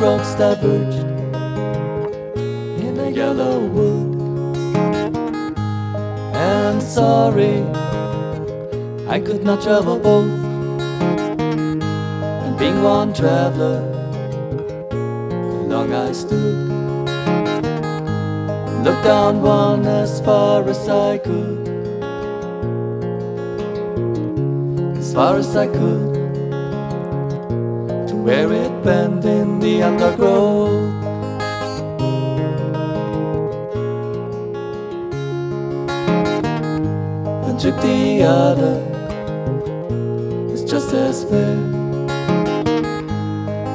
diverged in a yellow wood. And sorry, I could not travel both. And being one traveler, long I stood. Looked down one as far as I could. As far as I could. Where it bent in the undergrowth. And took the other. It's just as fair.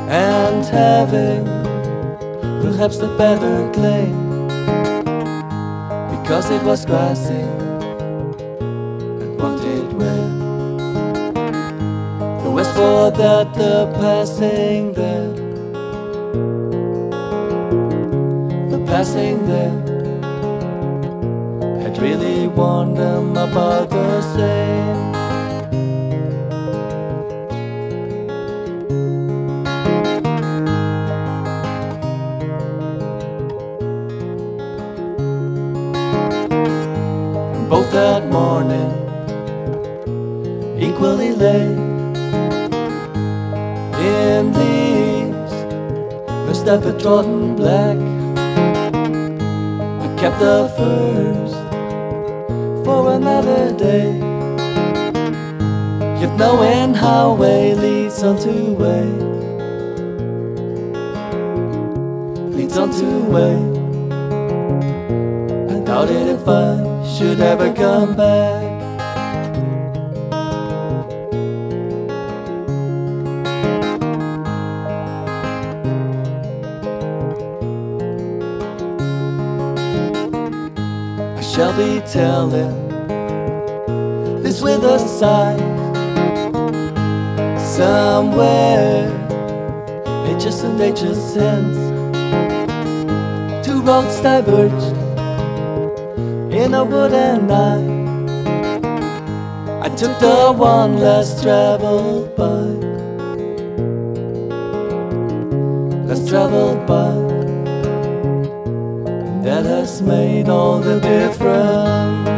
And having perhaps the better claim because it was grassy and wanted wear west for that the passing there. The passing there. Had really warned them about the same. Both that morning equally late step had trodden black I kept the first for another day yet knowing how way leads unto way leads unto way I doubted if I should ever come back. Shall be telling. This with a sigh. Somewhere, ages and ages since, two roads diverged in a wood and I I took the one less traveled by. Less traveled by That has made all the difference